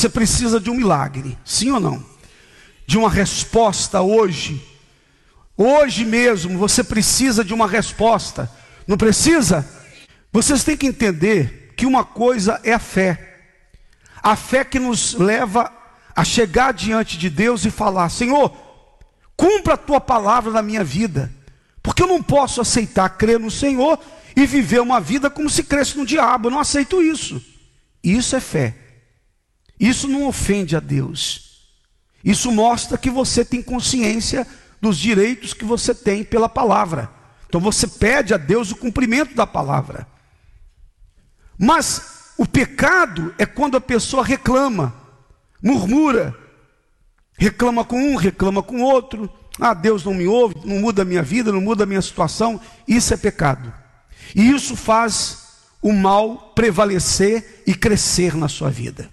Você precisa de um milagre, sim ou não? De uma resposta hoje. Hoje mesmo você precisa de uma resposta. Não precisa? Vocês têm que entender que uma coisa é a fé. A fé que nos leva a chegar diante de Deus e falar: Senhor, cumpra a tua palavra na minha vida. Porque eu não posso aceitar crer no Senhor e viver uma vida como se cresce no diabo. Eu não aceito isso. Isso é fé. Isso não ofende a Deus. Isso mostra que você tem consciência dos direitos que você tem pela palavra. Então você pede a Deus o cumprimento da palavra. Mas o pecado é quando a pessoa reclama, murmura, reclama com um, reclama com outro. Ah, Deus não me ouve, não muda a minha vida, não muda a minha situação. Isso é pecado. E isso faz o mal prevalecer e crescer na sua vida.